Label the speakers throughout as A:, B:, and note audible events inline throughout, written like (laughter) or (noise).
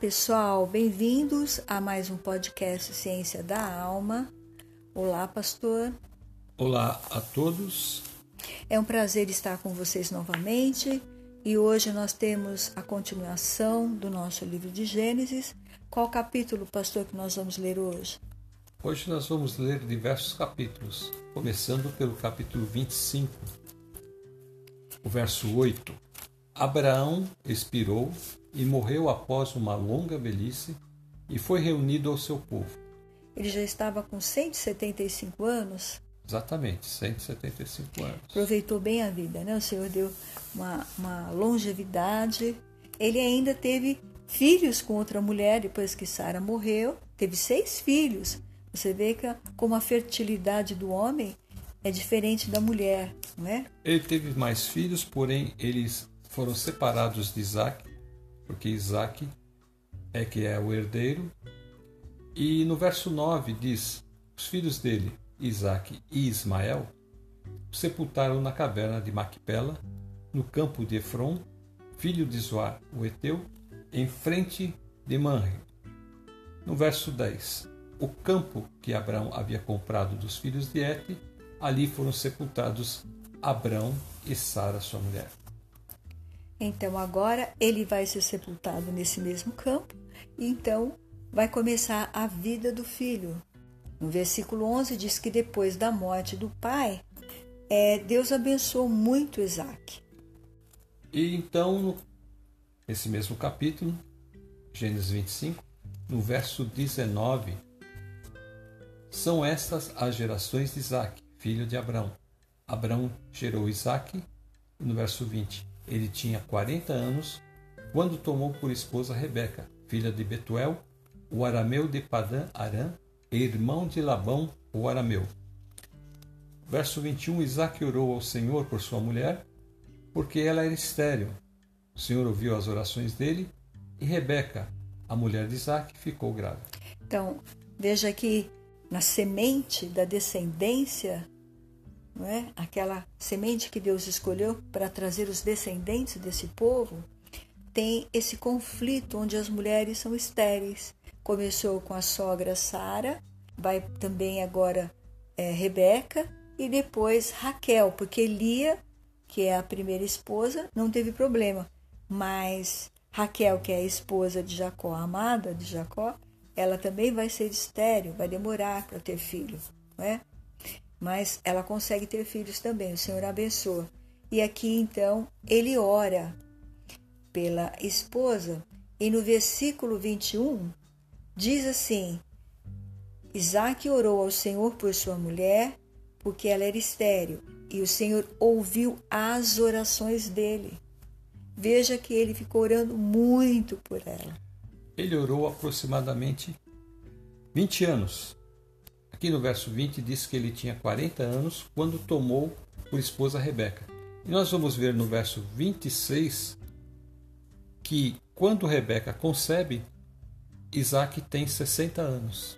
A: pessoal, bem-vindos a mais um podcast Ciência da Alma. Olá, pastor.
B: Olá a todos.
A: É um prazer estar com vocês novamente e hoje nós temos a continuação do nosso livro de Gênesis. Qual capítulo, pastor, que nós vamos ler hoje?
B: Hoje nós vamos ler diversos capítulos, começando pelo capítulo 25, o verso 8. Abraão expirou e morreu após uma longa velhice e foi reunido ao seu povo.
A: Ele já estava com 175 anos.
B: Exatamente, 175 anos.
A: Aproveitou bem a vida, né? O Senhor deu uma, uma longevidade. Ele ainda teve filhos com outra mulher depois que Sara morreu. Teve seis filhos. Você vê que como a fertilidade do homem é diferente da mulher, não é?
B: Ele teve mais filhos, porém eles foram separados de Isaac porque Isaac é que é o herdeiro. E no verso 9 diz: Os filhos dele, Isaac e Ismael, sepultaram na caverna de Macpela, no campo de Efron, filho de Zoar, o Eteu, em frente de Manre. No verso 10, o campo que Abraão havia comprado dos filhos de Et, ali foram sepultados Abraão e Sara, sua mulher.
A: Então agora ele vai ser sepultado nesse mesmo campo e então vai começar a vida do filho. No versículo 11 diz que depois da morte do pai, é, Deus abençoou muito Isaac.
B: E então, nesse mesmo capítulo, Gênesis 25, no verso 19, são estas as gerações de Isaac, filho de Abraão. Abraão gerou Isaac, no verso 20, ele tinha 40 anos quando tomou por esposa Rebeca, filha de Betuel, o arameu de Padã Arã, irmão de Labão, o arameu. Verso 21, Isaac orou ao Senhor por sua mulher, porque ela era estéril. O Senhor ouviu as orações dele e Rebeca, a mulher de Isaac, ficou grávida.
A: Então, veja que na semente da descendência não é? aquela semente que Deus escolheu para trazer os descendentes desse povo, tem esse conflito onde as mulheres são estéreis. Começou com a sogra Sara, vai também agora é, Rebeca e depois Raquel, porque Lia, que é a primeira esposa, não teve problema, mas Raquel, que é a esposa de Jacó, amada de Jacó, ela também vai ser estéreo, vai demorar para ter filho, não é? Mas ela consegue ter filhos também, o Senhor abençoa. E aqui então ele ora pela esposa, e no versículo 21 diz assim: Isaac orou ao Senhor por sua mulher, porque ela era estéril, e o Senhor ouviu as orações dele. Veja que ele ficou orando muito por ela.
B: Ele orou aproximadamente 20 anos Aqui no verso 20 diz que ele tinha 40 anos quando tomou por esposa Rebeca. E nós vamos ver no verso 26 que quando Rebeca concebe, Isaac tem 60 anos.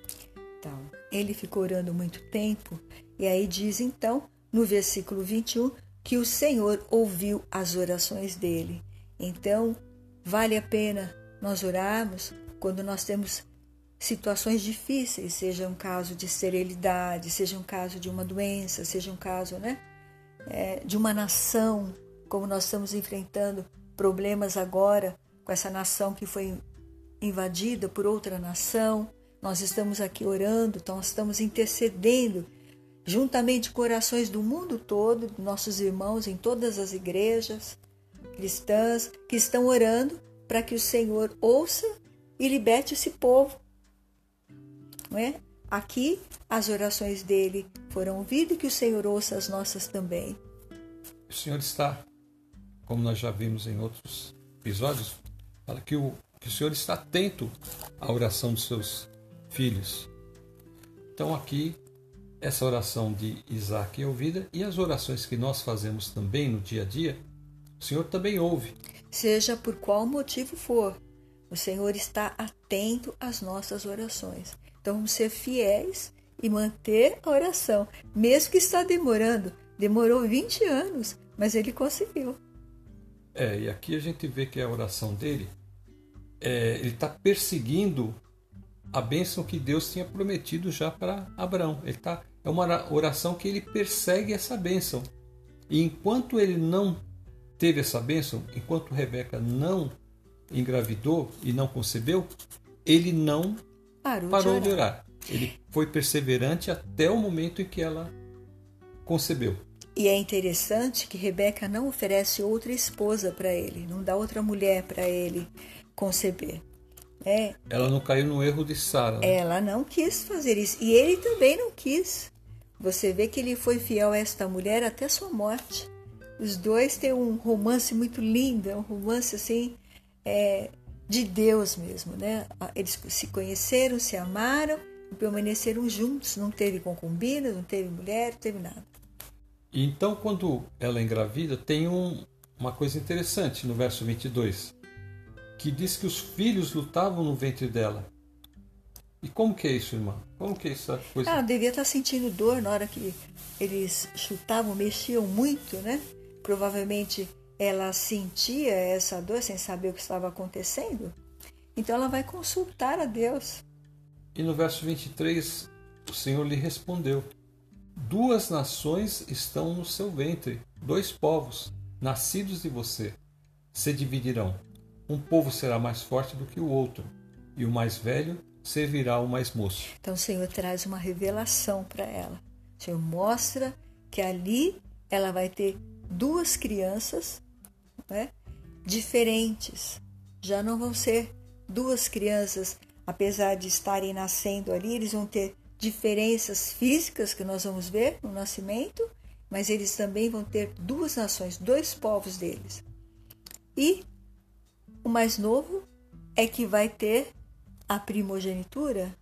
A: Então, ele ficou orando muito tempo, e aí diz então, no versículo 21, que o Senhor ouviu as orações dele. Então, vale a pena nós orarmos quando nós temos situações difíceis, seja um caso de esterilidade, seja um caso de uma doença, seja um caso né, é, de uma nação, como nós estamos enfrentando problemas agora com essa nação que foi invadida por outra nação. Nós estamos aqui orando, então nós estamos intercedendo juntamente com orações do mundo todo, nossos irmãos em todas as igrejas cristãs que estão orando para que o Senhor ouça e liberte esse povo não é? Aqui as orações dele foram ouvidas e que o Senhor ouça as nossas também.
B: O Senhor está, como nós já vimos em outros episódios, fala que o, que o Senhor está atento à oração dos seus filhos. Então aqui essa oração de Isaac é ouvida e as orações que nós fazemos também no dia a dia, o Senhor também ouve.
A: Seja por qual motivo for, o Senhor está atento às nossas orações. Então vamos ser fiéis e manter a oração, mesmo que está demorando. Demorou 20 anos, mas ele conseguiu.
B: É, e aqui a gente vê que a oração dele é, ele está perseguindo a bênção que Deus tinha prometido já para Abraão. Ele tá, é uma oração que ele persegue essa bênção. E enquanto ele não teve essa bênção, enquanto Rebeca não engravidou e não concebeu, ele não parou, parou de, orar. de orar. Ele foi perseverante até o momento em que ela concebeu.
A: E é interessante que Rebeca não oferece outra esposa para ele, não dá outra mulher para ele conceber. É,
B: ela não caiu no erro de Sara. Né?
A: Ela não quis fazer isso. E ele também não quis. Você vê que ele foi fiel a esta mulher até sua morte. Os dois têm um romance muito lindo, é um romance assim é, de Deus mesmo, né? Eles se conheceram, se amaram e permaneceram juntos. Não teve concubina, não teve mulher, não teve nada.
B: Então, quando ela é engravida, tem um, uma coisa interessante no verso 22, que diz que os filhos lutavam no ventre dela. E como que é isso, irmã? Como que é essa coisa?
A: Ah, devia estar sentindo dor na hora que eles chutavam, mexiam muito, né? Provavelmente ela sentia essa dor sem saber o que estava acontecendo. Então ela vai consultar a Deus.
B: E no verso 23, o Senhor lhe respondeu: Duas nações estão no seu ventre, dois povos, nascidos de você, se dividirão. Um povo será mais forte do que o outro, e o mais velho servirá ao mais moço.
A: Então o Senhor traz uma revelação para ela. O Senhor mostra que ali ela vai ter duas crianças né, diferentes. Já não vão ser duas crianças, apesar de estarem nascendo ali, eles vão ter diferenças físicas que nós vamos ver no nascimento, mas eles também vão ter duas nações, dois povos deles. E o mais novo é que vai ter a primogenitura.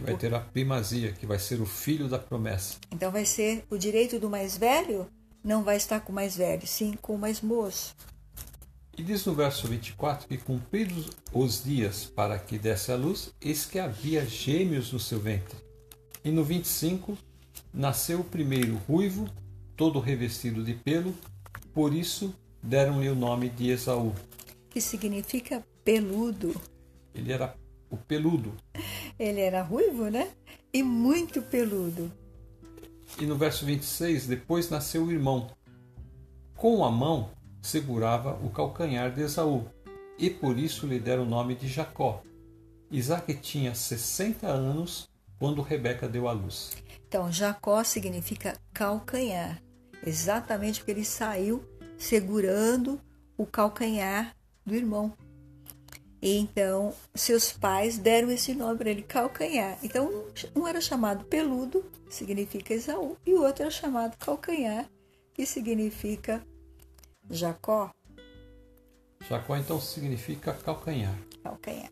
B: Vai ter a primazia, que vai ser o filho da promessa.
A: Então vai ser o direito do mais velho, não vai estar com o mais velho, sim com o mais moço.
B: E diz no verso 24 que, cumpridos os dias para que desse a luz, eis que havia gêmeos no seu ventre. E no 25, nasceu o primeiro ruivo, todo revestido de pelo, por isso deram-lhe o nome de Esaú.
A: Que significa peludo.
B: Ele era o peludo.
A: Ele era ruivo, né? E muito peludo.
B: E no verso 26, depois nasceu o irmão. Com a mão segurava o calcanhar de Esaú, e por isso lhe deram o nome de Jacó. Isaac tinha 60 anos quando Rebeca deu à luz.
A: Então, Jacó significa calcanhar, exatamente porque ele saiu segurando o calcanhar do irmão. E então, seus pais deram esse nome para ele, calcanhar. Então, um era chamado peludo, que significa Esaú, e o outro era chamado calcanhar, que significa Jacó?
B: Jacó então significa calcanhar.
A: Calcanhar.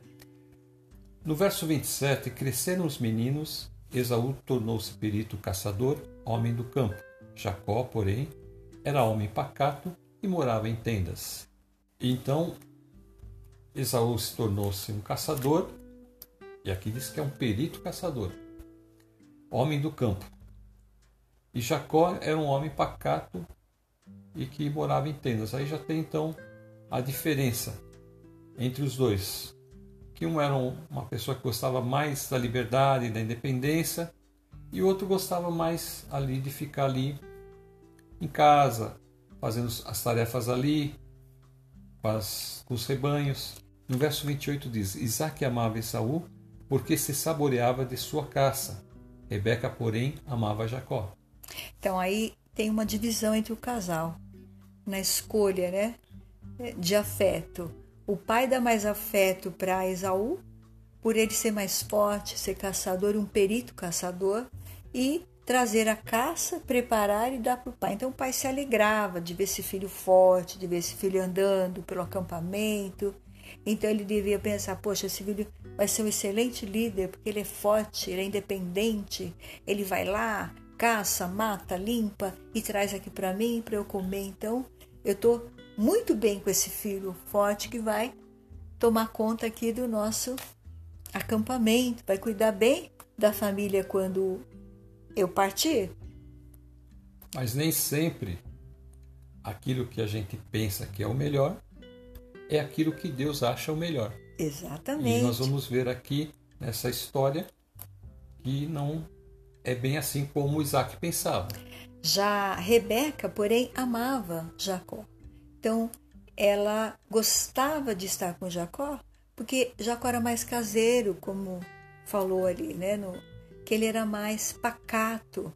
B: No verso 27, cresceram os meninos, Esaú tornou-se perito caçador, homem do campo. Jacó, porém, era homem pacato e morava em tendas. Então, Esaú se tornou-se um caçador, e aqui diz que é um perito caçador, homem do campo. E Jacó era um homem pacato e que morava em tendas. Aí já tem então a diferença entre os dois. Que um era uma pessoa que gostava mais da liberdade, da independência, e o outro gostava mais ali de ficar ali em casa, fazendo as tarefas ali, com, as, com os rebanhos. No verso 28 diz: Isaac amava Esaú porque se saboreava de sua caça. Rebeca, porém, amava Jacó.
A: Então aí tem uma divisão entre o casal na escolha né, de afeto. O pai dá mais afeto para Esaú, por ele ser mais forte, ser caçador, um perito caçador, e trazer a caça, preparar e dar para o pai. Então o pai se alegrava de ver esse filho forte, de ver esse filho andando pelo acampamento. Então ele devia pensar: poxa, esse filho vai ser um excelente líder, porque ele é forte, ele é independente, ele vai lá, caça, mata, limpa e traz aqui para mim para eu comer. Então eu estou muito bem com esse filho forte que vai tomar conta aqui do nosso acampamento, vai cuidar bem da família quando eu partir.
B: Mas nem sempre aquilo que a gente pensa que é o melhor é aquilo que Deus acha o melhor.
A: Exatamente.
B: E nós vamos ver aqui nessa história que não é bem assim como Isaac pensava.
A: Já Rebeca, porém, amava Jacó. Então, ela gostava de estar com Jacó, porque Jacó era mais caseiro, como falou ali, né? No, que ele era mais pacato.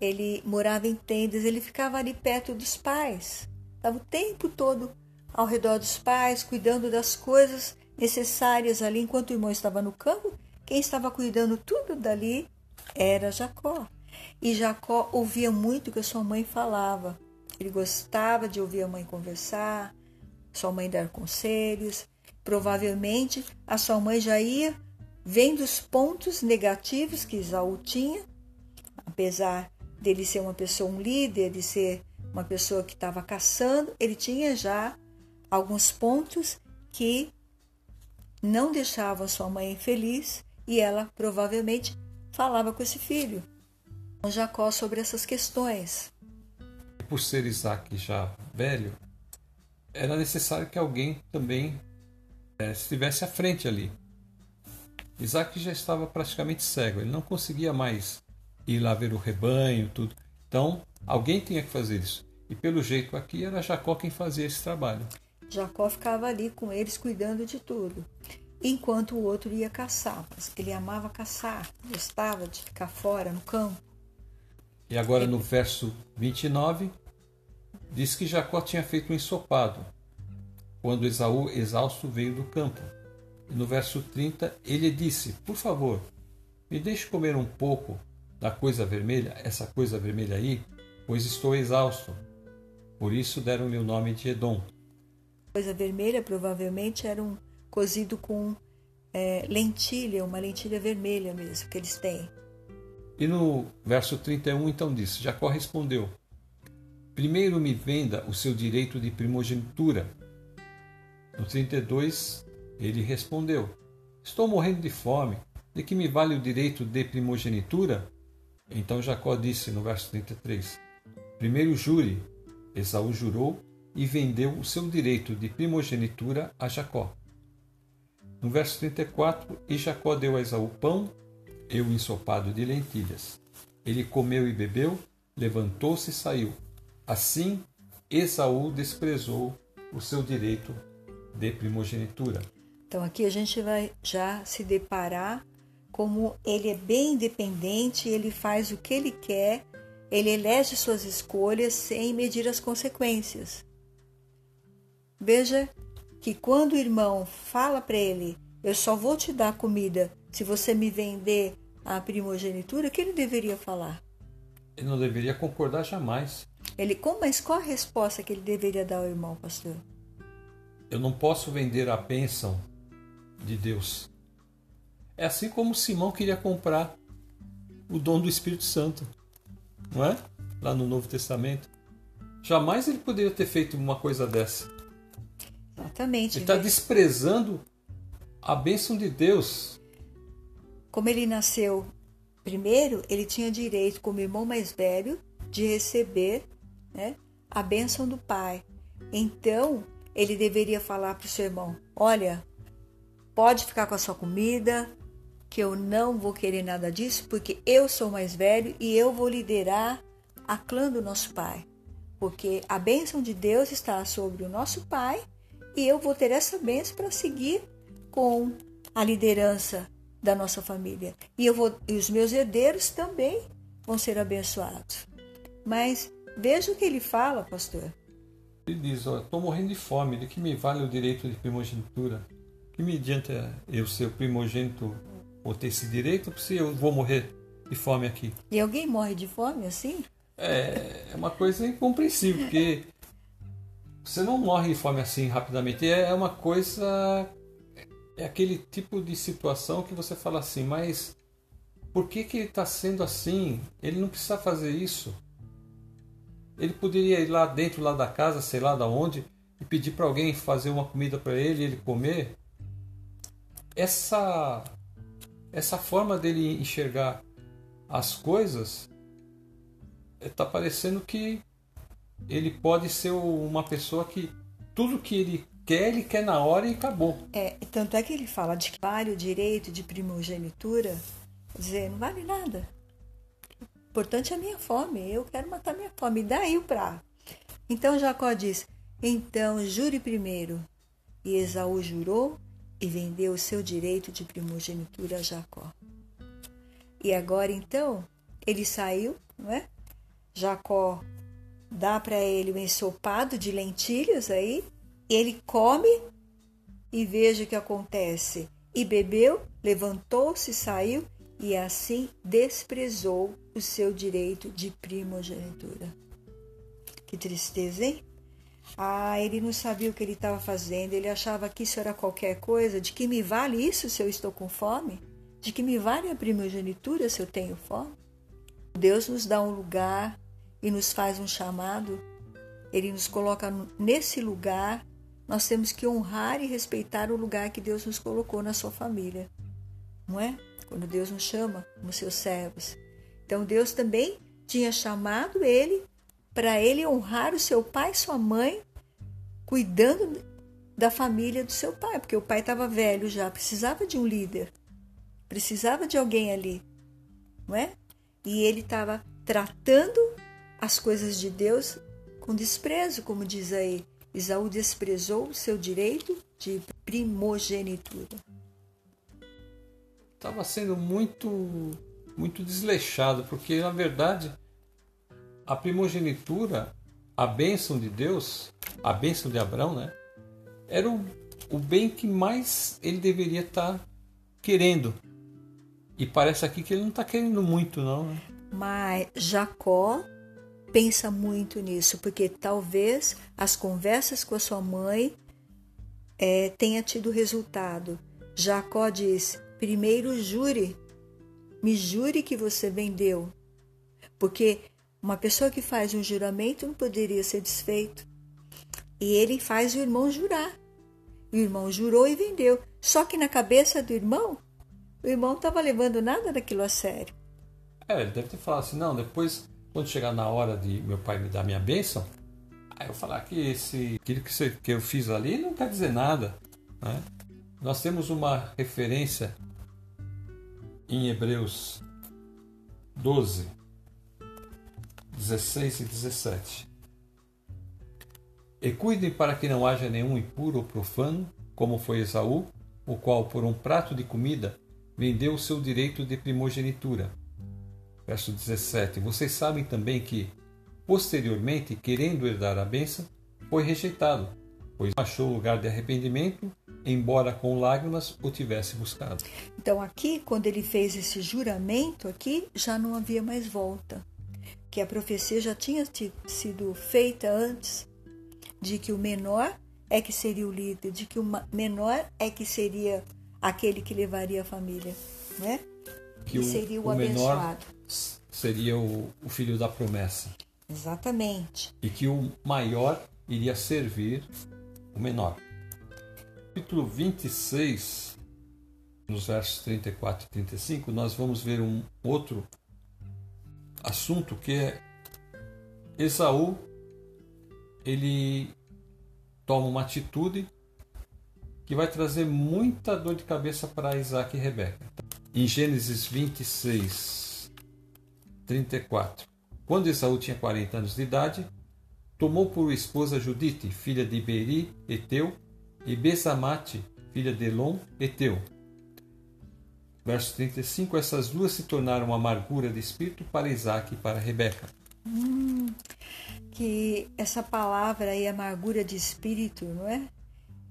A: Ele morava em tendas, ele ficava ali perto dos pais. Estava o tempo todo ao redor dos pais, cuidando das coisas necessárias ali, enquanto o irmão estava no campo. Quem estava cuidando tudo dali era Jacó. E Jacó ouvia muito o que a sua mãe falava. Ele gostava de ouvir a mãe conversar, sua mãe dar conselhos. Provavelmente a sua mãe já ia vendo os pontos negativos que Isaú tinha, apesar dele ser uma pessoa, um líder, de ser uma pessoa que estava caçando, ele tinha já alguns pontos que não deixavam sua mãe feliz e ela provavelmente falava com esse filho, com Jacó, sobre essas questões.
B: Por ser Isaac já velho, era necessário que alguém também é, estivesse à frente ali. Isaac já estava praticamente cego, ele não conseguia mais ir lá ver o rebanho, tudo. Então, alguém tinha que fazer isso. E pelo jeito aqui era Jacó quem fazia esse trabalho.
A: Jacó ficava ali com eles cuidando de tudo, enquanto o outro ia caçar. Ele amava caçar, gostava de ficar fora no campo.
B: E agora no verso 29 diz que Jacó tinha feito um ensopado quando Esaú exausto veio do campo. E no verso 30 ele disse: Por favor, me deixe comer um pouco da coisa vermelha, essa coisa vermelha aí, pois estou exausto. Por isso deram-lhe o nome de Edom.
A: Coisa vermelha provavelmente era um cozido com é, lentilha, uma lentilha vermelha mesmo que eles têm.
B: E no verso 31 então diz: Jacó respondeu: Primeiro me venda o seu direito de primogenitura. No 32 ele respondeu: Estou morrendo de fome. De que me vale o direito de primogenitura? Então Jacó disse no verso 33: Primeiro jure. Esaú jurou e vendeu o seu direito de primogenitura a Jacó. No verso 34, e Jacó deu a Esaú pão e o ensopado de lentilhas. Ele comeu e bebeu, levantou-se e saiu. Assim, Esaú desprezou o seu direito de primogenitura.
A: Então aqui a gente vai já se deparar como ele é bem independente, ele faz o que ele quer, ele elege suas escolhas sem medir as consequências. Veja que quando o irmão fala para ele, eu só vou te dar comida se você me vender a primogenitura, o que ele deveria falar?
B: Ele não deveria concordar jamais.
A: Ele, mas qual a resposta que ele deveria dar ao irmão, pastor?
B: Eu não posso vender a bênção de Deus. É assim como Simão queria comprar o dom do Espírito Santo, não é? Lá no Novo Testamento. Jamais ele poderia ter feito uma coisa dessa.
A: Exatamente.
B: Ele está desprezando a bênção de Deus.
A: Como ele nasceu primeiro, ele tinha direito, como irmão mais velho, de receber né, a bênção do pai. Então, ele deveria falar para o seu irmão: Olha, pode ficar com a sua comida, que eu não vou querer nada disso, porque eu sou mais velho e eu vou liderar a clã do nosso pai. Porque a bênção de Deus está sobre o nosso pai e eu vou ter essa bênção para seguir com a liderança da nossa família. E, eu vou, e os meus herdeiros também vão ser abençoados. Mas veja o que ele fala, pastor.
B: Ele diz: Estou morrendo de fome, de que me vale o direito de primogenitura? Que me adianta eu ser o primogênito ou ter esse direito se eu vou morrer de fome aqui?
A: E alguém morre de fome assim?
B: É, é uma coisa incompreensível, porque (laughs) você não morre de fome assim rapidamente. É uma coisa. É aquele tipo de situação que você fala assim, mas por que, que ele está sendo assim? Ele não precisa fazer isso. Ele poderia ir lá dentro lá da casa, sei lá da onde, e pedir para alguém fazer uma comida para ele ele comer. Essa essa forma dele enxergar as coisas está parecendo que ele pode ser uma pessoa que tudo que ele quer, ele quer na hora e acabou.
A: É, tanto é que ele fala de que vale o direito de primogenitura, dizer, não vale nada. O importante é a minha fome, eu quero matar minha fome, e daí o prato. Então Jacó diz, então jure primeiro. E Esaú jurou e vendeu o seu direito de primogenitura a Jacó. E agora então, ele saiu, não é? Jacó dá para ele um ensopado de lentilhas aí, ele come e veja o que acontece. E bebeu, levantou-se, saiu e assim desprezou o seu direito de primogenitura. Que tristeza, hein? Ah, ele não sabia o que ele estava fazendo, ele achava que isso era qualquer coisa. De que me vale isso se eu estou com fome? De que me vale a primogenitura se eu tenho fome? Deus nos dá um lugar e nos faz um chamado, ele nos coloca nesse lugar. Nós temos que honrar e respeitar o lugar que Deus nos colocou na sua família, não é? Quando Deus nos chama como seus servos. Então Deus também tinha chamado ele para ele honrar o seu pai e sua mãe, cuidando da família do seu pai, porque o pai estava velho já, precisava de um líder, precisava de alguém ali, não é? E ele estava tratando as coisas de Deus com desprezo, como diz aí. Isaú desprezou o seu direito de primogenitura.
B: Estava sendo muito, muito desleixado, porque na verdade a primogenitura, a bênção de Deus, a bênção de Abraão, né? Era o, o bem que mais ele deveria estar tá querendo. E parece aqui que ele não está querendo muito, não. Né?
A: Mas Jacó pensa muito nisso, porque talvez as conversas com a sua mãe é, tenha tido resultado. Jacó diz: primeiro jure, me jure que você vendeu, porque uma pessoa que faz um juramento não poderia ser desfeito. E ele faz o irmão jurar. O irmão jurou e vendeu. Só que na cabeça do irmão, o irmão não estava levando nada daquilo a sério.
B: É, ele deve ter falado assim: não, depois, quando chegar na hora de meu pai me dar minha bênção, aí eu falar que esse, aquilo que, você, que eu fiz ali não quer dizer nada. Né? Nós temos uma referência em Hebreus 12, 16 e 17. E cuidem para que não haja nenhum impuro ou profano, como foi Esaú, o qual, por um prato de comida, vendeu o seu direito de primogenitura. Verso 17. Vocês sabem também que, posteriormente, querendo herdar a bênção, foi rejeitado, pois achou lugar de arrependimento, embora com lágrimas o tivesse buscado.
A: Então aqui, quando ele fez esse juramento aqui, já não havia mais volta que a profecia já tinha sido feita antes, de que o menor é que seria o líder, de que o menor é que seria aquele que levaria a família, né?
B: Que o, seria o, o abençoado. seria o, o filho da promessa.
A: Exatamente.
B: E que o maior iria servir o menor. Capítulo 26, nos versos 34 e 35, nós vamos ver um outro assunto que é Esaú ele toma uma atitude que vai trazer muita dor de cabeça para Isaac e Rebeca. Em Gênesis 26, 34. Quando Esaú tinha 40 anos de idade, tomou por esposa Judite, filha de Beri, Eteu, e Besamate, filha de Elon, Eteu. Verso 35: Essas duas se tornaram amargura de espírito para Isaac e para Rebeca.
A: Hum, que essa palavra aí, amargura de espírito, não é?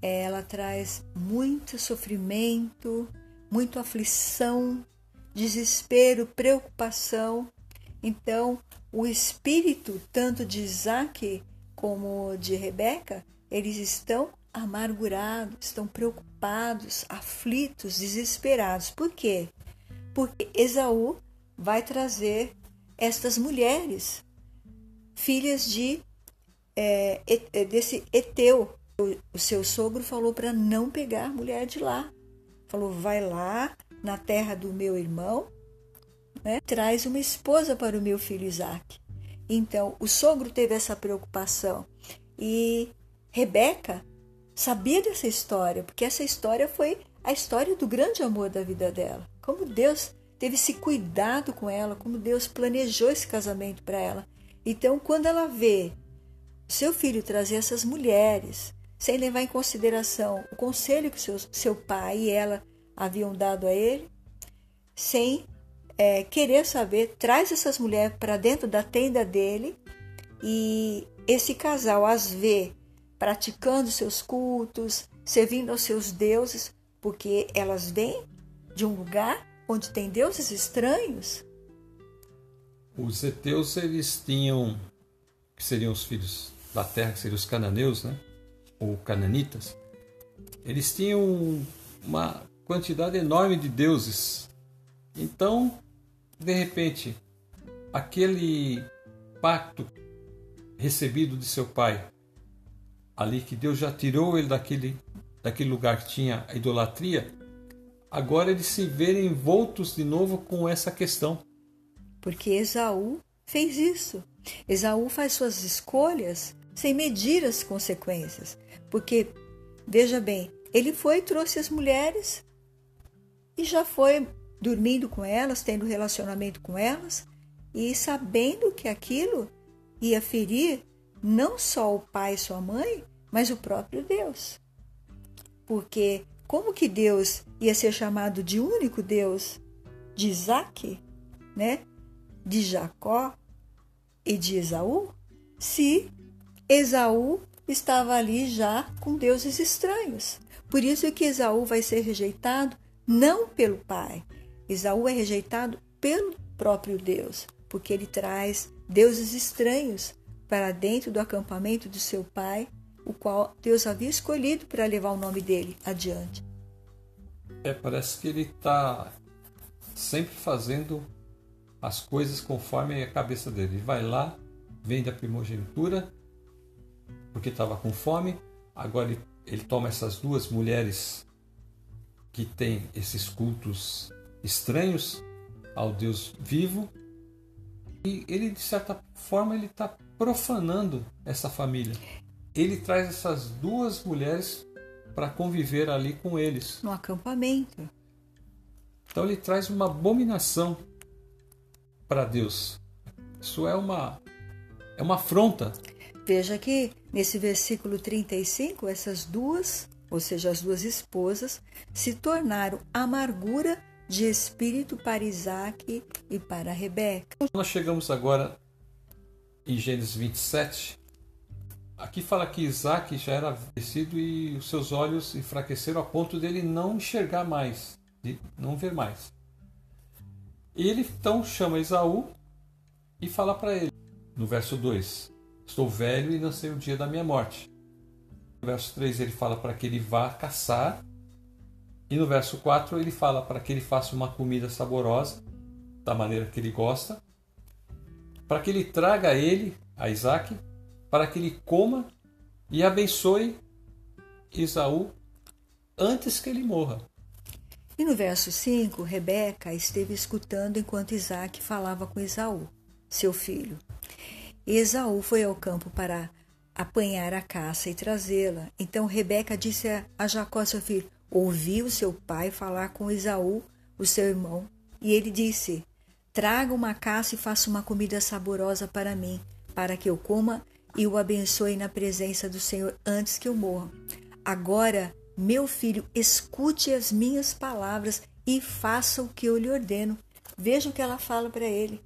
A: Ela traz muito sofrimento, muito aflição, desespero, preocupação. Então, o espírito, tanto de Isaac como de Rebeca, eles estão amargurados, estão preocupados, aflitos, desesperados. Por quê? Porque Esaú vai trazer estas mulheres, filhas de é, é desse Eteu. O seu sogro falou para não pegar mulher de lá. Falou: vai lá na terra do meu irmão, né? traz uma esposa para o meu filho Isaac. Então, o sogro teve essa preocupação. E Rebeca sabia dessa história, porque essa história foi a história do grande amor da vida dela. Como Deus teve esse cuidado com ela, como Deus planejou esse casamento para ela. Então, quando ela vê seu filho trazer essas mulheres, sem levar em consideração o conselho que seu, seu pai e ela haviam dado a ele, sem é, querer saber, traz essas mulheres para dentro da tenda dele e esse casal as vê praticando seus cultos, servindo aos seus deuses, porque elas vêm de um lugar onde tem deuses estranhos.
B: Os heteus eles tinham que seriam os filhos da terra, que seriam os cananeus, né? Ou cananitas. Eles tinham uma quantidade enorme de deuses. Então, de repente, aquele pacto recebido de seu pai, ali que Deus já tirou ele daquele, daquele lugar que tinha a idolatria, agora eles se verem envoltos de novo com essa questão.
A: Porque Esaú fez isso. Esaú faz suas escolhas sem medir as consequências. Porque, veja bem, ele foi e trouxe as mulheres e já foi dormindo com elas, tendo relacionamento com elas e sabendo que aquilo ia ferir não só o pai e sua mãe, mas o próprio Deus. Porque como que Deus ia ser chamado de único Deus de Isaac, né? de Jacó e de Esaú, se Esaú estava ali já com deuses estranhos. Por isso é que Esaú vai ser rejeitado não pelo pai. Esaú é rejeitado pelo próprio Deus, porque ele traz deuses estranhos para dentro do acampamento do seu pai, o qual Deus havia escolhido para levar o nome dele adiante.
B: É, parece que ele está sempre fazendo as coisas conforme a cabeça dele. Ele vai lá, vende a primogenitura, porque estava com fome, agora ele, ele toma essas duas mulheres que têm esses cultos estranhos ao Deus vivo e ele de certa forma ele está profanando essa família. Ele traz essas duas mulheres para conviver ali com eles.
A: No acampamento.
B: Então ele traz uma abominação para Deus. Isso é uma é uma afronta.
A: Veja que nesse versículo 35, essas duas, ou seja, as duas esposas, se tornaram amargura de espírito para Isaac e para Rebeca.
B: Nós chegamos agora em Gênesis 27. Aqui fala que Isaac já era vencido e os seus olhos enfraqueceram a ponto dele não enxergar mais, de não ver mais. Ele então chama Esaú e fala para ele, no verso 2: Estou velho e não sei o dia da minha morte. No verso 3 ele fala para que ele vá caçar e no verso 4 ele fala para que ele faça uma comida saborosa, da maneira que ele gosta, para que ele traga ele, a Isaac, para que ele coma e abençoe Isaú antes que ele morra.
A: E no verso 5, Rebeca esteve escutando enquanto Isaac falava com Esaú, seu filho. Esaú foi ao campo para apanhar a caça e trazê-la. Então Rebeca disse a Jacó, seu filho: ouviu seu pai falar com Esaú, o seu irmão, e ele disse: Traga uma caça e faça uma comida saborosa para mim, para que eu coma e o abençoe na presença do Senhor antes que eu morra. Agora, meu filho, escute as minhas palavras e faça o que eu lhe ordeno. Veja o que ela fala para ele.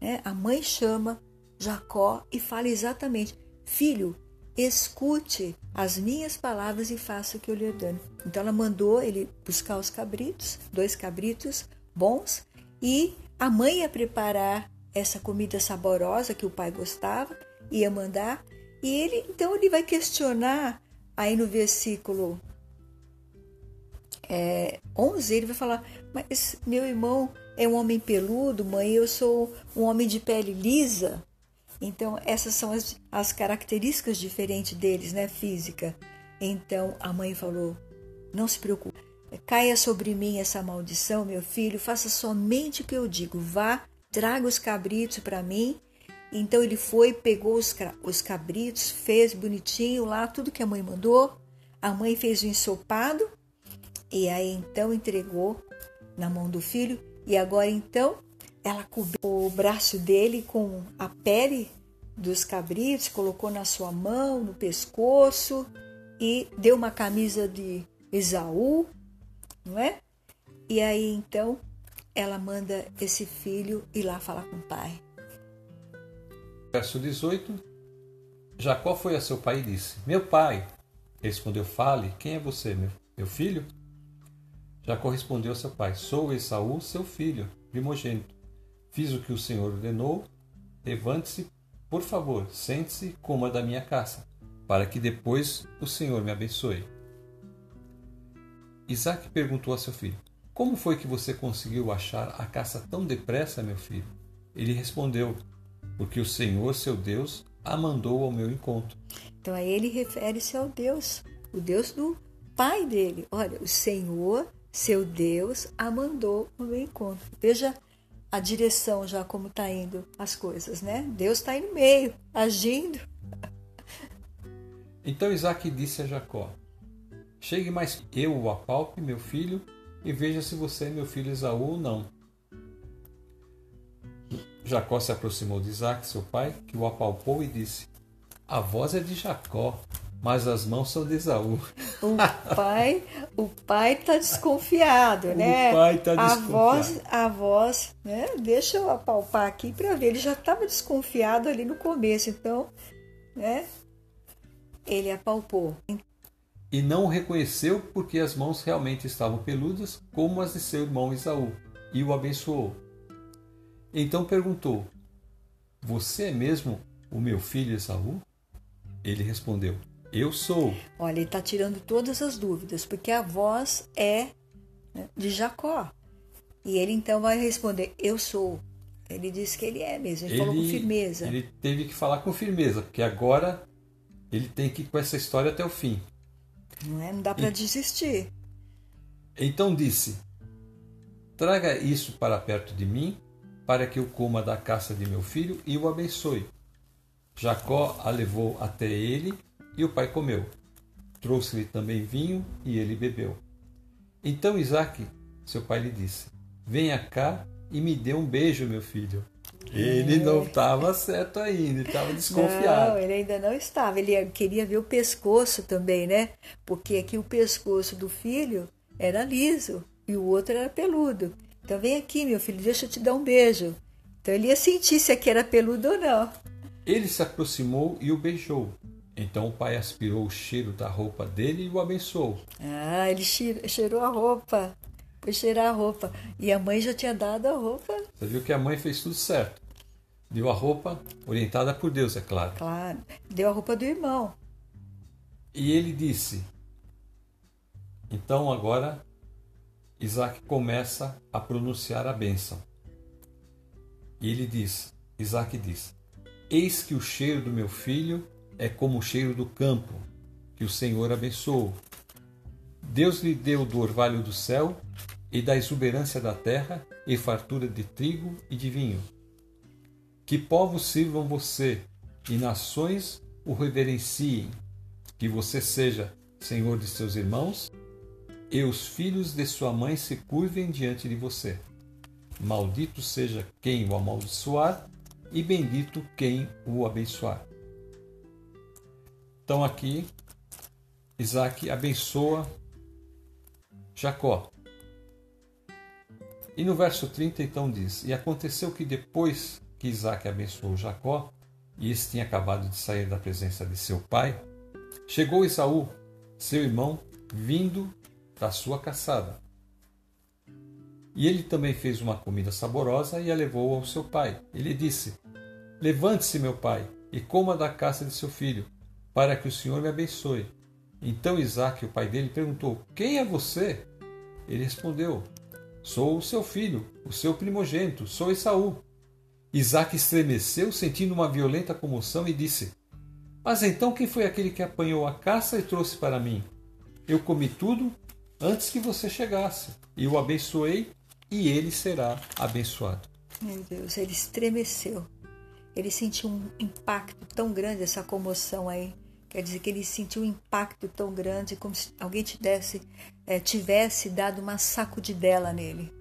A: É, a mãe chama Jacó e fala exatamente: Filho, escute as minhas palavras e faça o que eu lhe ordeno. Então ela mandou ele buscar os cabritos, dois cabritos bons, e a mãe ia preparar essa comida saborosa que o pai gostava, ia mandar, e ele então ele vai questionar aí no versículo é, 11, ele vai falar: Mas meu irmão é um homem peludo, mãe, eu sou um homem de pele lisa. Então, essas são as, as características diferentes deles, né, física. Então, a mãe falou: Não se preocupe, caia sobre mim essa maldição, meu filho, faça somente o que eu digo. Vá, traga os cabritos para mim. Então, ele foi, pegou os, os cabritos, fez bonitinho lá, tudo que a mãe mandou. A mãe fez o ensopado e aí então entregou na mão do filho. E agora então ela cobriu o braço dele com a pele dos cabritos, colocou na sua mão, no pescoço e deu uma camisa de Esaú, não é? E aí então ela manda esse filho ir lá falar com o pai.
B: Verso 18: Jacó foi a seu pai e disse: Meu pai. Respondeu: Fale, quem é você, meu, meu filho? Jacó respondeu a seu pai: Sou Esaú, seu filho, primogênito. Fiz o que o Senhor ordenou. Levante-se, por favor, sente-se, coma da minha caça, para que depois o Senhor me abençoe. Isaac perguntou a seu filho: Como foi que você conseguiu achar a caça tão depressa, meu filho? Ele respondeu: Porque o Senhor, seu Deus, a mandou ao meu encontro.
A: Então aí ele refere-se ao Deus, o Deus do pai dele. Olha, o Senhor, seu Deus, a mandou ao meu encontro. Veja a direção já como está indo as coisas, né? Deus está no meio, agindo.
B: Então Isaac disse a Jacó: Chegue mais eu o apalpe, meu filho, e veja se você é meu filho Esaú ou não. Jacó se aproximou de Isaac, seu pai, que o apalpou e disse: A voz é de Jacó, mas as mãos são de Esaú.
A: O pai, o pai está desconfiado, né?
B: O pai está desconfiado.
A: A voz, a voz, né? Deixa eu apalpar aqui para ver. Ele já estava desconfiado ali no começo, então, né? Ele apalpou.
B: E não o reconheceu porque as mãos realmente estavam peludas, como as de seu irmão Esaú, e o abençoou. Então perguntou: Você é mesmo o meu filho Esaú? Ele respondeu: Eu sou.
A: Olha, ele está tirando todas as dúvidas, porque a voz é né, de Jacó. E ele então vai responder: Eu sou. Ele disse que ele é mesmo, ele, ele falou com firmeza.
B: Ele teve que falar com firmeza, porque agora ele tem que ir com essa história até o fim.
A: Não, é? Não dá para desistir.
B: Então disse: Traga isso para perto de mim, para que eu coma da caça de meu filho e o abençoe. Jacó a levou até ele e o pai comeu. Trouxe-lhe também vinho e ele bebeu. Então Isaac, seu pai, lhe disse: Venha cá e me dê um beijo, meu filho. Ele é. não estava certo ainda, estava desconfiado.
A: Não, ele ainda não estava. Ele queria ver o pescoço também, né? Porque aqui o pescoço do filho era liso e o outro era peludo. Então vem aqui, meu filho, deixa eu te dar um beijo. Então ele ia sentir se aqui era peludo ou não.
B: Ele se aproximou e o beijou. Então o pai aspirou o cheiro da roupa dele e o abençoou.
A: Ah, ele cheirou a roupa. Foi cheirar a roupa. E a mãe já tinha dado a roupa.
B: Você viu que a mãe fez tudo certo. Deu a roupa, orientada por Deus, é claro.
A: Claro. Deu a roupa do irmão.
B: E ele disse. Então agora Isaac começa a pronunciar a bênção. E ele diz: Isaac diz: Eis que o cheiro do meu filho é como o cheiro do campo, que o Senhor abençoou. Deus lhe deu do orvalho do céu e da exuberância da terra e fartura de trigo e de vinho. Que povos sirvam você e nações o reverenciem, que você seja senhor de seus irmãos e os filhos de sua mãe se curvem diante de você. Maldito seja quem o amaldiçoar e bendito quem o abençoar. Então aqui Isaac abençoa Jacó. E no verso 30 então diz: E aconteceu que depois que Isaac abençoou Jacó, e este tinha acabado de sair da presença de seu pai, chegou Esaú, seu irmão, vindo da sua caçada. E ele também fez uma comida saborosa e a levou ao seu pai. Ele disse: Levante-se, meu pai, e coma da caça de seu filho, para que o Senhor me abençoe. Então Isaac, o pai dele, perguntou: Quem é você? Ele respondeu: Sou o seu filho, o seu primogênito, sou Esaú. Isaac estremeceu, sentindo uma violenta comoção, e disse: Mas então quem foi aquele que apanhou a caça e trouxe para mim? Eu comi tudo antes que você chegasse, e o abençoei, e ele será abençoado.
A: Meu Deus, ele estremeceu. Ele sentiu um impacto tão grande, essa comoção aí, Quer dizer que ele sentiu um impacto tão grande como se alguém tivesse, é, tivesse dado uma sacudidela nele.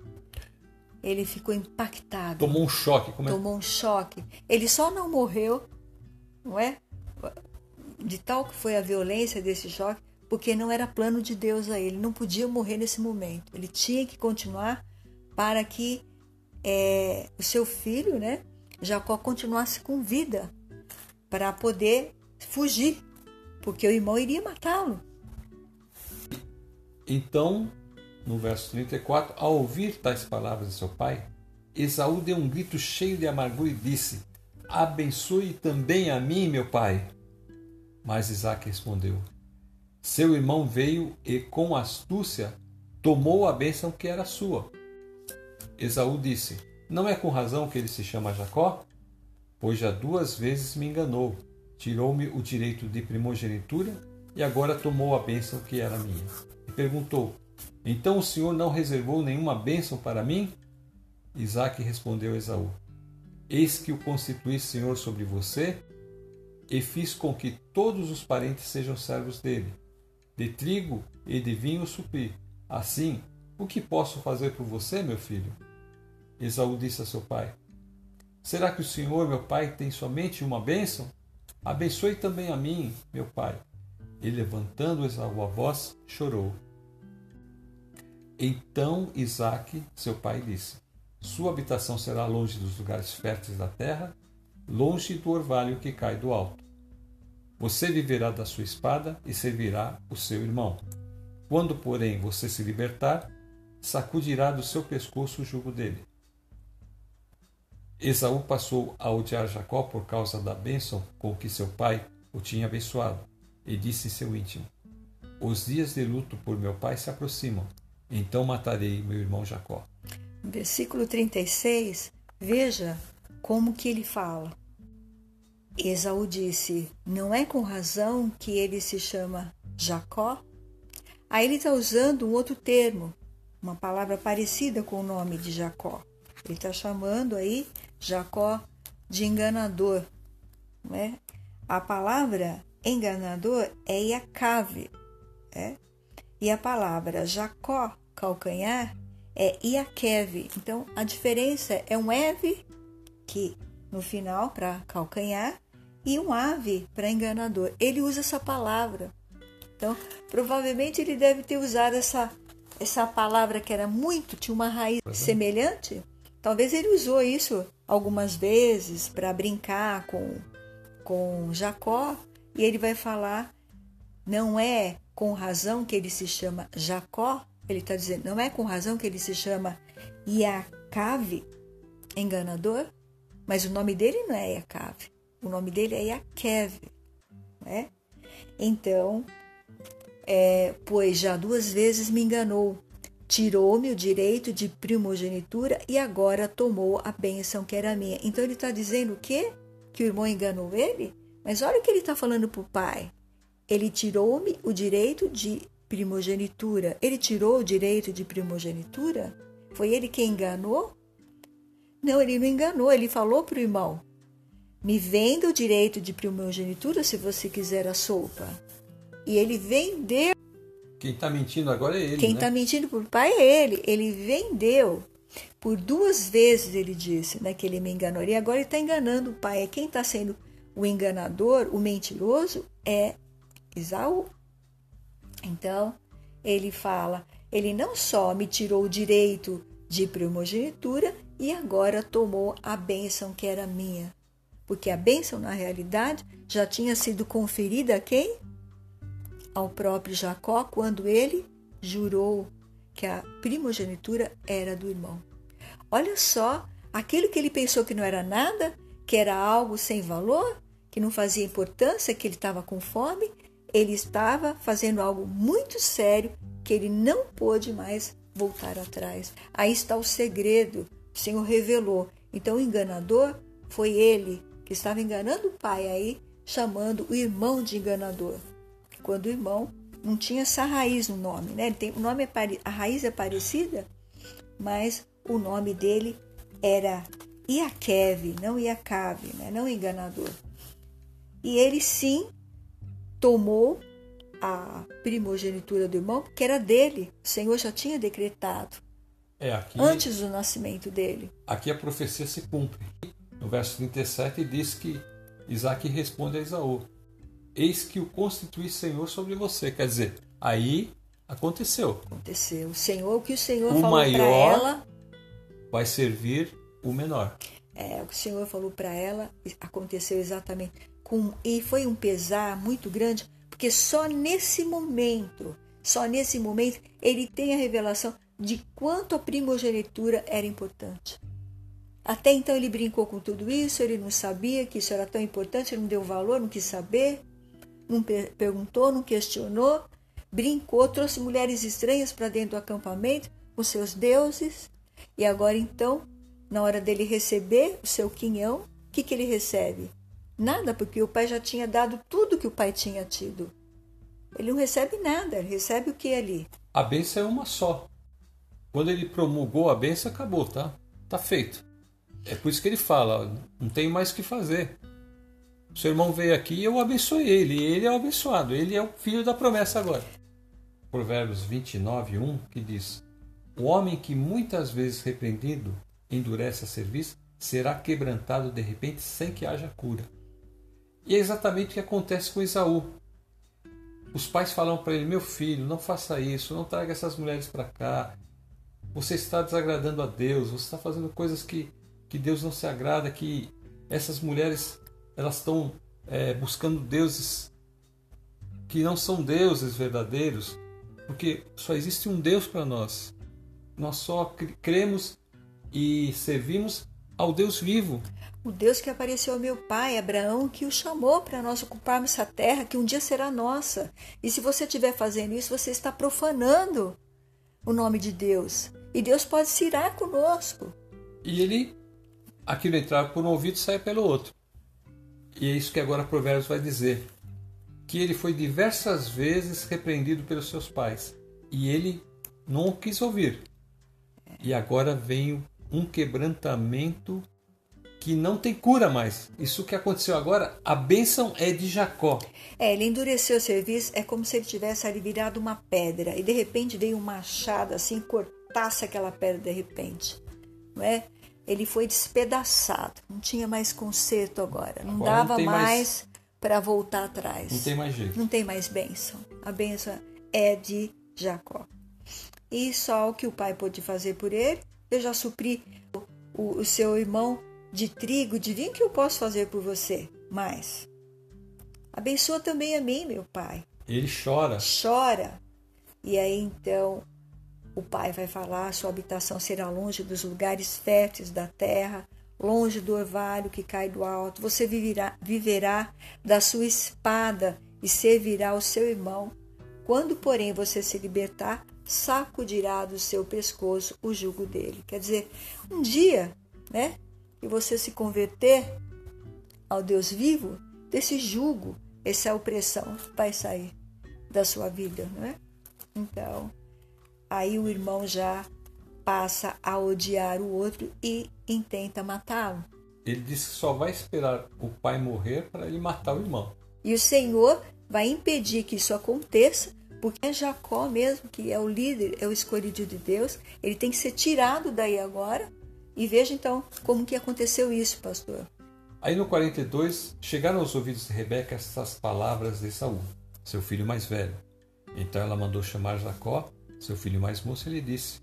A: Ele ficou impactado.
B: Tomou um choque. Como
A: é? Tomou um choque. Ele só não morreu, não é? De tal que foi a violência desse choque, porque não era plano de Deus a ele. Não podia morrer nesse momento. Ele tinha que continuar para que é, o seu filho, né, Jacó, continuasse com vida para poder fugir porque o irmão iria matá-lo.
B: Então, no verso 34, ao ouvir tais palavras de seu pai, Esaú deu um grito cheio de amargura e disse: Abençoe também a mim, meu pai. Mas Isaac respondeu: Seu irmão veio e, com astúcia, tomou a bênção que era sua. Esaú disse: Não é com razão que ele se chama Jacó? Pois já duas vezes me enganou tirou-me o direito de primogenitura e agora tomou a bênção que era minha. E perguntou: Então o Senhor não reservou nenhuma bênção para mim? Isaac respondeu a Esaú: Eis que o constituí Senhor sobre você, e fiz com que todos os parentes sejam servos dele. De trigo e de vinho supri. Assim, o que posso fazer por você, meu filho? Esaú disse a seu pai: Será que o Senhor, meu pai, tem somente uma bênção? Abençoe também a mim, meu pai. E levantando Esaú a voz, chorou. Então Isaque, seu pai, disse: Sua habitação será longe dos lugares férteis da terra, longe do orvalho que cai do alto. Você viverá da sua espada e servirá o seu irmão. Quando, porém, você se libertar, sacudirá do seu pescoço o jugo dele. Esaú passou a odiar Jacó por causa da bênção com que seu pai o tinha abençoado, e disse em seu íntimo: Os dias de luto por meu pai se aproximam, então matarei meu irmão Jacó.
A: Versículo 36, veja como que ele fala. Esaú disse: Não é com razão que ele se chama Jacó? Aí ele está usando um outro termo, uma palavra parecida com o nome de Jacó. Ele está chamando aí Jacó de enganador. Né? A palavra enganador é Iacave. É? E a palavra Jacó, calcanhar, é Iaqueve. Então a diferença é um eve, que no final para calcanhar, e um ave para enganador. Ele usa essa palavra. Então, provavelmente ele deve ter usado essa, essa palavra que era muito, tinha uma raiz uhum. semelhante. Talvez ele usou isso algumas vezes para brincar com, com Jacó, e ele vai falar: não é com razão que ele se chama Jacó, ele está dizendo, não é com razão que ele se chama Iacave, enganador, mas o nome dele não é Iacave, o nome dele é Iaqueve, né? Então, é, pois já duas vezes me enganou, tirou-me o direito de primogenitura e agora tomou a bênção que era minha. Então ele está dizendo o quê? Que o irmão enganou ele? Mas olha o que ele está falando para o pai. Ele tirou-me o direito de primogenitura. Ele tirou o direito de primogenitura? Foi ele quem enganou? Não, ele não enganou. Ele falou para o irmão: Me venda o direito de primogenitura se você quiser a sopa. E ele vendeu
B: quem está mentindo agora é ele.
A: Quem está
B: né?
A: mentindo para o pai é ele. Ele vendeu por duas vezes, ele disse, né, que ele me enganou. E agora ele está enganando o pai. É quem está sendo o enganador, o mentiroso, é Isaú. Então, ele fala: ele não só me tirou o direito de primogenitura e agora tomou a bênção que era minha. Porque a bênção, na realidade, já tinha sido conferida a quem? Ao próprio Jacó quando ele jurou que a primogenitura era do irmão. Olha só, aquilo que ele pensou que não era nada, que era algo sem valor, que não fazia importância, que ele estava com fome, ele estava fazendo algo muito sério que ele não pôde mais voltar atrás. Aí está o segredo, o Senhor revelou. Então o enganador foi ele que estava enganando o pai aí, chamando o irmão de enganador quando o irmão não tinha essa raiz no nome, né? Ele tem, o nome é, a raiz é parecida, mas o nome dele era Iaqueve, não Iacave, né? não enganador. E ele sim tomou a primogenitura do irmão, que era dele. O Senhor já tinha decretado.
B: É, aqui,
A: antes do nascimento dele.
B: Aqui a profecia se cumpre. No verso 37 diz que Isaac responde a Esaú: Eis que o constitui Senhor sobre você. Quer dizer, aí aconteceu.
A: Aconteceu. O Senhor, o que o Senhor
B: o
A: falou para ela.
B: Vai servir o menor.
A: É, o que o Senhor falou para ela aconteceu exatamente. Com, e foi um pesar muito grande, porque só nesse momento, só nesse momento, ele tem a revelação de quanto a primogenitura era importante. Até então ele brincou com tudo isso, ele não sabia que isso era tão importante, não deu valor, não quis saber, não per perguntou, não questionou, brincou, trouxe mulheres estranhas para dentro do acampamento com seus deuses, e agora então, na hora dele receber o seu quinhão, o que, que ele recebe? Nada, porque o pai já tinha dado tudo que o pai tinha tido. Ele não recebe nada, ele recebe o que ali?
B: A bênção é uma só. Quando ele promulgou a benção, acabou, tá? Tá feito. É por isso que ele fala, não tem mais o que fazer. Seu irmão veio aqui e eu abençoei ele, ele é o abençoado, ele é o filho da promessa agora. Provérbios 29, 1, que diz: O homem que muitas vezes repreendido endurece a serviço, será quebrantado de repente sem que haja cura. E é exatamente o que acontece com Esaú. Os pais falam para ele: Meu filho, não faça isso, não traga essas mulheres para cá, você está desagradando a Deus, você está fazendo coisas que, que Deus não se agrada, que essas mulheres elas estão é, buscando deuses que não são deuses verdadeiros, porque só existe um Deus para nós. Nós só cremos e servimos ao Deus vivo.
A: O Deus que apareceu ao meu pai, Abraão, que o chamou para nós ocuparmos essa terra, que um dia será nossa. E se você estiver fazendo isso, você está profanando o nome de Deus. E Deus pode se irar conosco.
B: E ele, aquilo entrar por um ouvido, sai pelo outro. E é isso que agora Provérbios vai dizer. Que ele foi diversas vezes repreendido pelos seus pais. E ele não quis ouvir. E agora vem um quebrantamento que não tem cura mais. Isso que aconteceu agora, a bênção é de Jacó.
A: É, ele endureceu o serviço, é como se ele tivesse ali virado uma pedra e de repente veio um machado assim, cortasse aquela pedra de repente, não é? Ele foi despedaçado, não tinha mais conserto agora, não agora dava não mais, mais para voltar atrás.
B: Não tem mais jeito.
A: Não tem mais bênção. A bênção é de Jacó. E só o que o pai pôde fazer por ele, eu já supri o, o seu irmão de trigo, de vinho que eu posso fazer por você, mas abençoa também a mim, meu pai.
B: Ele chora.
A: Chora. E aí então o Pai vai falar: sua habitação será longe dos lugares férteis da terra, longe do orvalho que cai do alto. Você viverá, viverá da sua espada e servirá ao seu irmão. Quando, porém, você se libertar, sacudirá do seu pescoço o jugo dele. Quer dizer, um dia, né, que você se converter ao Deus vivo, desse jugo, essa opressão vai sair da sua vida, não é? Então, aí o irmão já passa a odiar o outro e intenta matá-lo.
B: Ele diz que só vai esperar o pai morrer para ele matar o irmão.
A: E o Senhor vai impedir que isso aconteça, porque é Jacó mesmo, que é o líder, é o escolhido de Deus, ele tem que ser tirado daí agora. E veja então como que aconteceu isso, pastor.
B: Aí no 42, chegaram aos ouvidos de Rebeca estas palavras de Saul, seu filho mais velho. Então ela mandou chamar Jacó seu filho mais moço, ele disse,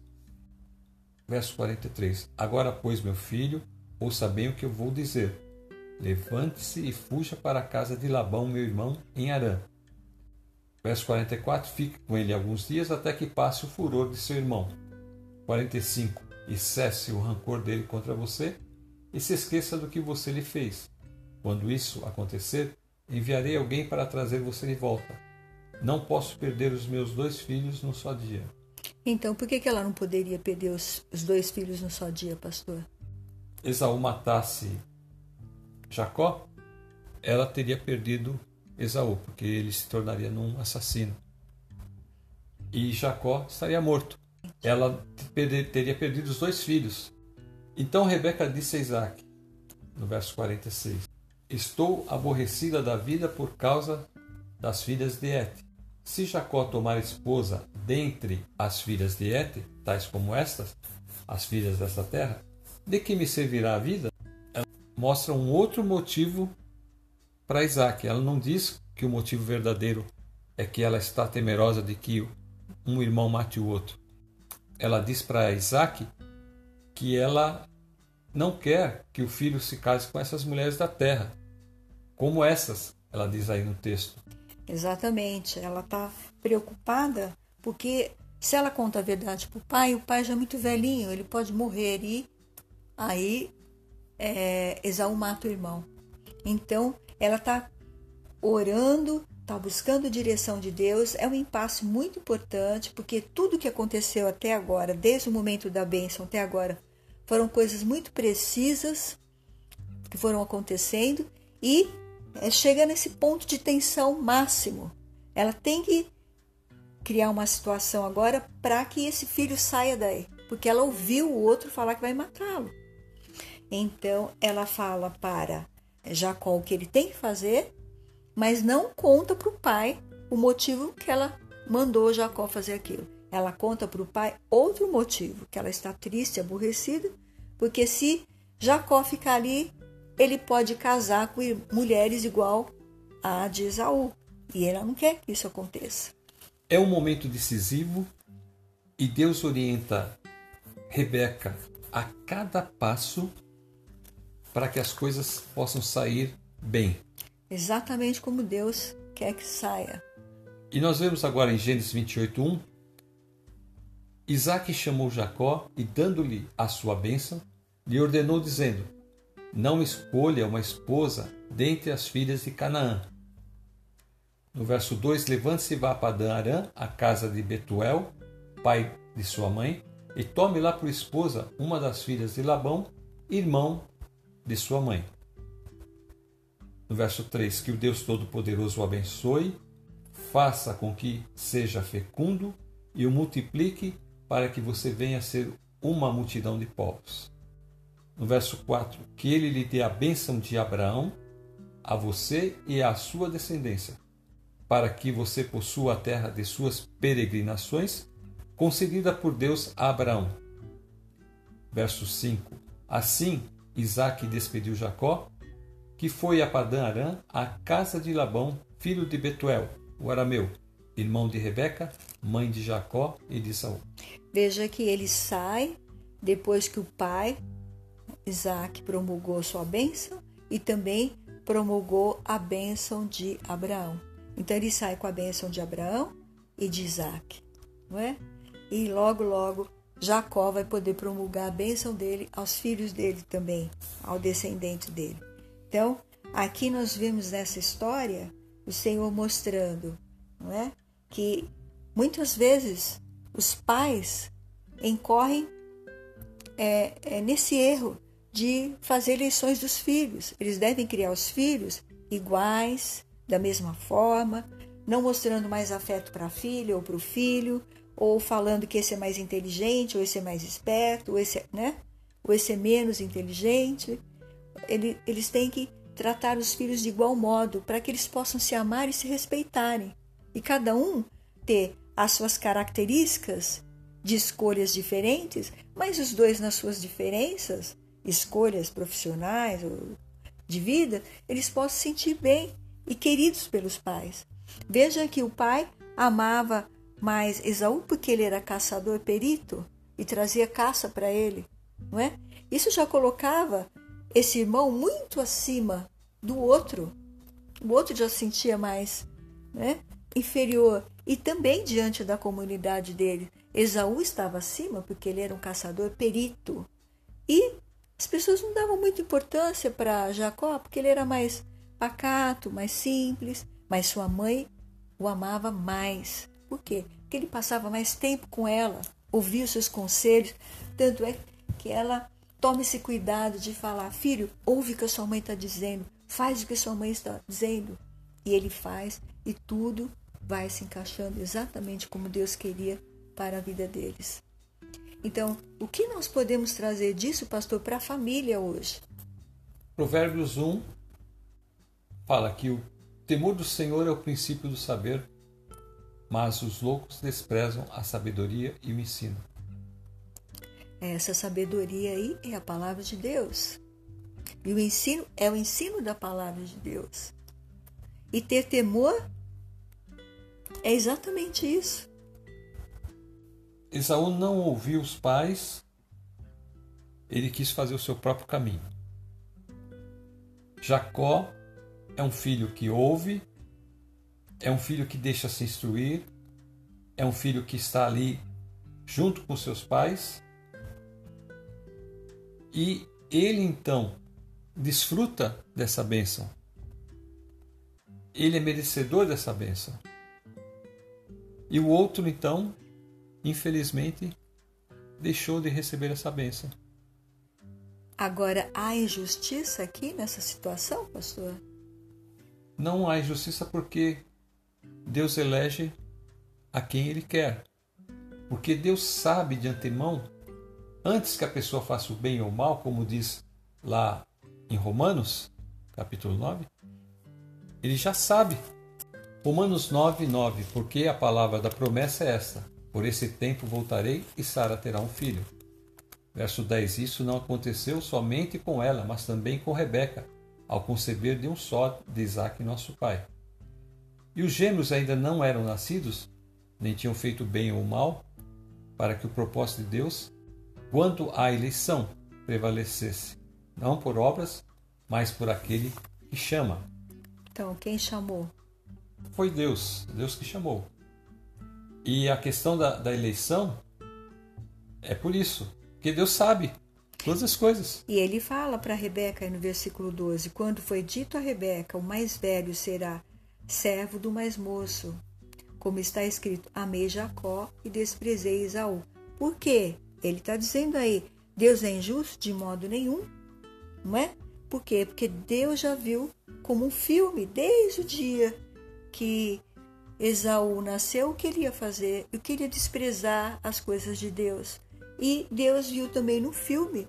B: verso 43: Agora, pois, meu filho, ouça bem o que eu vou dizer. Levante-se e fuja para a casa de Labão, meu irmão, em Arã. Verso 44: Fique com ele alguns dias até que passe o furor de seu irmão. 45: E cesse o rancor dele contra você, e se esqueça do que você lhe fez. Quando isso acontecer, enviarei alguém para trazer você de volta não posso perder os meus dois filhos num só dia.
A: Então, por que, que ela não poderia perder os, os dois filhos num só dia, pastor?
B: Esaú matasse Jacó, ela teria perdido Esaú, porque ele se tornaria num assassino. E Jacó estaria morto. Ela teria perdido os dois filhos. Então Rebeca disse a Isaac, no verso 46, Estou aborrecida da vida por causa das filhas de Et. Se Jacó tomar esposa dentre as filhas de Et, tais como estas, as filhas desta terra, de que me servirá a vida? Ela mostra um outro motivo para Isaac. Ela não diz que o motivo verdadeiro é que ela está temerosa de que um irmão mate o outro. Ela diz para Isaac que ela não quer que o filho se case com essas mulheres da terra, como essas, ela diz aí no texto.
A: Exatamente, ela está preocupada porque se ela conta a verdade para o pai, o pai já é muito velhinho, ele pode morrer e aí é, Esaú mata o irmão. Então ela está orando, está buscando direção de Deus. É um impasse muito importante porque tudo que aconteceu até agora, desde o momento da bênção até agora, foram coisas muito precisas que foram acontecendo e chega nesse ponto de tensão máximo. Ela tem que criar uma situação agora para que esse filho saia daí, porque ela ouviu o outro falar que vai matá-lo. Então ela fala para Jacó o que ele tem que fazer, mas não conta para o pai o motivo que ela mandou Jacó fazer aquilo. Ela conta para o pai outro motivo, que ela está triste, aborrecida, porque se Jacó ficar ali, ele pode casar com mulheres igual a de Esaú. E ela não quer que isso aconteça.
B: É um momento decisivo e Deus orienta Rebeca a cada passo para que as coisas possam sair bem.
A: Exatamente como Deus quer que saia.
B: E nós vemos agora em Gênesis 28:1 Isaac chamou Jacó e, dando-lhe a sua bênção, lhe ordenou, dizendo: Não escolha uma esposa dentre as filhas de Canaã. No verso 2: Levante-se e vá a Padã Arã, a casa de Betuel, pai de sua mãe, e tome lá por esposa uma das filhas de Labão, irmão de sua mãe. No verso 3, que o Deus Todo-Poderoso o abençoe, faça com que seja fecundo e o multiplique para que você venha a ser uma multidão de povos. No verso 4, que ele lhe dê a bênção de Abraão a você e à sua descendência, para que você possua a terra de suas peregrinações, concedida por Deus a Abraão. Verso 5: Assim Isaac despediu Jacó, que foi a Padã Arã, à casa de Labão, filho de Betuel, o arameu, irmão de Rebeca, mãe de Jacó e de Saul.
A: Veja que ele sai depois que o pai, Isaac, promulgou sua bênção e também promulgou a bênção de Abraão. Então ele sai com a bênção de Abraão e de Isaac, não é? E logo, logo Jacó vai poder promulgar a bênção dele aos filhos dele também, ao descendente dele. Então, aqui nós vemos nessa história o Senhor mostrando, não é? Que muitas vezes os pais incorrem é, é, nesse erro de fazer eleições dos filhos. Eles devem criar os filhos iguais, da mesma forma, não mostrando mais afeto para a filha ou para o filho, ou falando que esse é mais inteligente, ou esse é mais esperto, ou esse é, né? ou esse é menos inteligente. Ele, eles têm que tratar os filhos de igual modo para que eles possam se amar e se respeitarem. E cada um ter as suas características de escolhas diferentes, mas os dois nas suas diferenças, escolhas profissionais ou de vida, eles possam se sentir bem e queridos pelos pais. Veja que o pai amava mas Esaú, porque ele era caçador perito e trazia caça para ele, não é? Isso já colocava esse irmão muito acima do outro. O outro já se sentia mais né, inferior. E também diante da comunidade dele. Esaú estava acima porque ele era um caçador perito. E as pessoas não davam muita importância para Jacó porque ele era mais pacato, mais simples. Mas sua mãe o amava mais. Por quê? Porque ele passava mais tempo com ela, ouvia os seus conselhos. Tanto é que ela toma esse cuidado de falar: filho, ouve o que a sua mãe está dizendo, faz o que a sua mãe está dizendo. E ele faz, e tudo vai se encaixando exatamente como Deus queria para a vida deles. Então, o que nós podemos trazer disso, pastor, para a família hoje?
B: Provérbios 1 fala que o temor do Senhor é o princípio do saber, mas os loucos desprezam a sabedoria e o ensino.
A: Essa sabedoria aí é a palavra de Deus. E o ensino é o ensino da palavra de Deus. E ter temor é exatamente isso.
B: Esaú não ouviu os pais, ele quis fazer o seu próprio caminho. Jacó é um filho que ouve, é um filho que deixa se instruir, é um filho que está ali junto com seus pais. E ele então desfruta dessa bênção. Ele é merecedor dessa bênção. E o outro, então, infelizmente, deixou de receber essa bênção.
A: Agora, há injustiça aqui nessa situação, pastor?
B: Não há injustiça porque Deus elege a quem Ele quer. Porque Deus sabe de antemão, antes que a pessoa faça o bem ou o mal, como diz lá em Romanos, capítulo 9, Ele já sabe. Romanos 9, 9, porque a palavra da promessa é esta: Por esse tempo voltarei e Sara terá um filho. Verso 10: Isso não aconteceu somente com ela, mas também com Rebeca, ao conceber de um só de Isaac, nosso pai. E os gêmeos ainda não eram nascidos, nem tinham feito bem ou mal, para que o propósito de Deus, quanto à eleição, prevalecesse, não por obras, mas por aquele que chama.
A: Então, quem chamou?
B: Foi Deus, Deus que chamou. E a questão da, da eleição é por isso, porque Deus sabe todas as coisas.
A: E ele fala para Rebeca no versículo 12: Quando foi dito a Rebeca, o mais velho será servo do mais moço, como está escrito: Amei Jacó e desprezei Esaú. Por quê? Ele está dizendo aí: Deus é injusto de modo nenhum, não é? Por quê? Porque Deus já viu como um filme desde o dia que Esaú nasceu o que ele ia fazer, o que ele ia desprezar as coisas de Deus. E Deus viu também no filme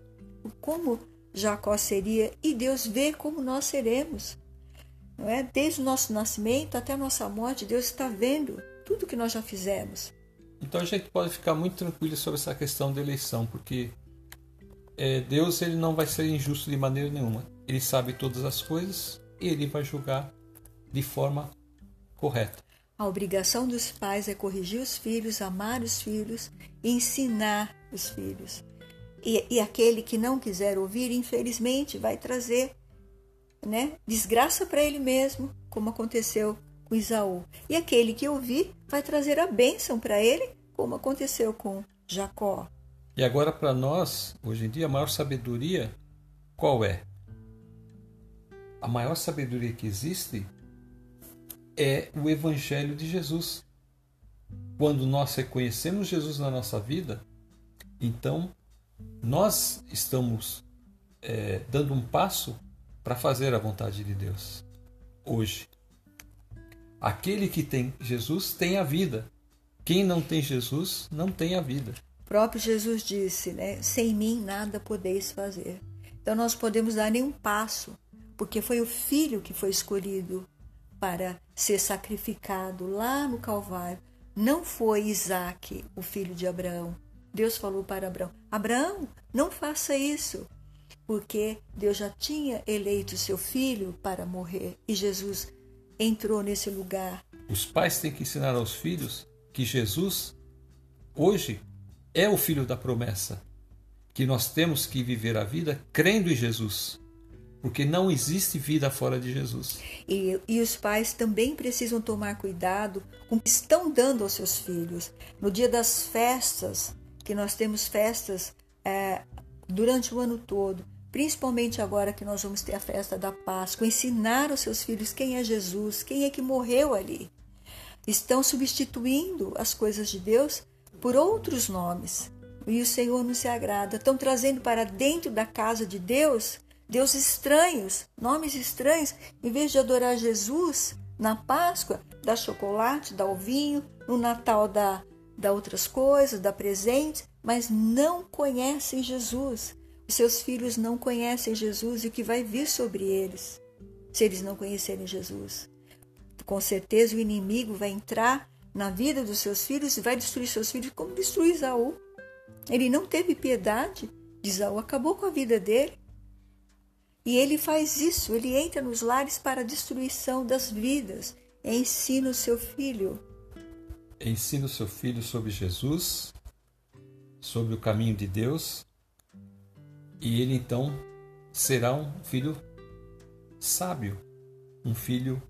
A: como Jacó seria e Deus vê como nós seremos. Não é? Desde o nosso nascimento até a nossa morte, Deus está vendo tudo que nós já fizemos.
B: Então a gente pode ficar muito tranquilo sobre essa questão da eleição, porque é, Deus ele não vai ser injusto de maneira nenhuma. Ele sabe todas as coisas e ele vai julgar de forma correta.
A: A obrigação dos pais é corrigir os filhos, amar os filhos ensinar os filhos. E, e aquele que não quiser ouvir, infelizmente, vai trazer né, desgraça para ele mesmo, como aconteceu com Isaú. E aquele que ouvir vai trazer a bênção para ele, como aconteceu com Jacó.
B: E agora, para nós, hoje em dia, a maior sabedoria qual é? A maior sabedoria que existe é o Evangelho de Jesus. Quando nós reconhecemos Jesus na nossa vida, então nós estamos é, dando um passo para fazer a vontade de Deus hoje. Aquele que tem Jesus tem a vida. Quem não tem Jesus não tem a vida.
A: O próprio Jesus disse, né? Sem mim nada podeis fazer. Então nós podemos dar nenhum passo, porque foi o filho que foi escolhido para ser sacrificado lá no Calvário. Não foi Isaac, o filho de Abraão. Deus falou para Abraão: Abraão, não faça isso, porque Deus já tinha eleito seu filho para morrer e Jesus entrou nesse lugar.
B: Os pais têm que ensinar aos filhos que Jesus, hoje, é o filho da promessa, que nós temos que viver a vida crendo em Jesus porque não existe vida fora de Jesus.
A: E, e, os pais também precisam tomar cuidado com o que estão dando aos seus filhos. No dia das festas, que nós temos festas é, durante o ano todo, principalmente agora que nós vamos ter a festa da Páscoa, ensinar aos seus filhos quem é Jesus, quem é que morreu ali. Estão substituindo as coisas de Deus por outros nomes. E o Senhor não se agrada. Estão trazendo para dentro da casa de Deus deuses estranhos, nomes estranhos, em vez de adorar Jesus na Páscoa, dá chocolate, dá o vinho, no Natal dá, dá outras coisas, dá presentes, mas não conhecem Jesus. Seus filhos não conhecem Jesus e o que vai vir sobre eles se eles não conhecerem Jesus. com certeza o inimigo vai entrar na vida dos seus filhos e vai destruir seus filhos como destruiu Isaú. Ele não teve piedade de Isaú, acabou com a vida dele. E ele faz isso, ele entra nos lares para a destruição das vidas. Ensina o seu filho.
B: Ensina o seu filho sobre Jesus, sobre o caminho de Deus, e ele então será um filho sábio, um filho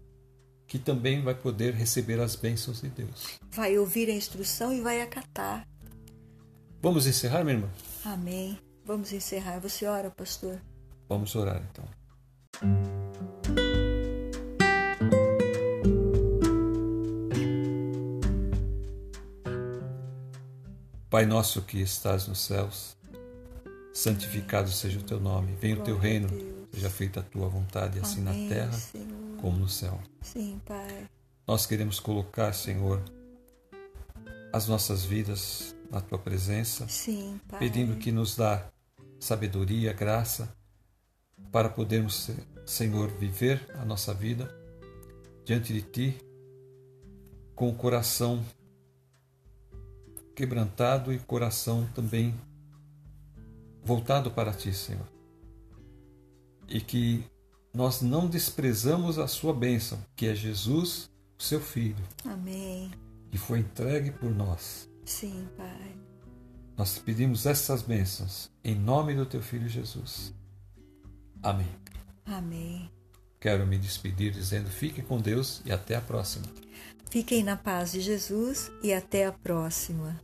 B: que também vai poder receber as bênçãos de Deus.
A: Vai ouvir a instrução e vai acatar.
B: Vamos encerrar, minha irmã?
A: Amém. Vamos encerrar. Você ora, pastor?
B: Vamos orar então. Pai nosso que estás nos céus, santificado seja o teu nome. Venha o teu reino, seja feita a tua vontade, assim na terra como no céu.
A: Sim, Pai.
B: Nós queremos colocar, Senhor, as nossas vidas na tua presença,
A: Sim,
B: pedindo que nos dá sabedoria, graça, para podermos, Senhor, viver a nossa vida diante de Ti com o coração quebrantado e coração também voltado para Ti, Senhor. E que nós não desprezamos a Sua bênção, que é Jesus, o Seu Filho,
A: Amém.
B: que foi entregue por nós.
A: Sim, Pai.
B: Nós te pedimos essas bênçãos em nome do Teu Filho Jesus. Amém.
A: Amém.
B: Quero me despedir dizendo: fique com Deus e até a próxima.
A: Fiquem na paz de Jesus e até a próxima.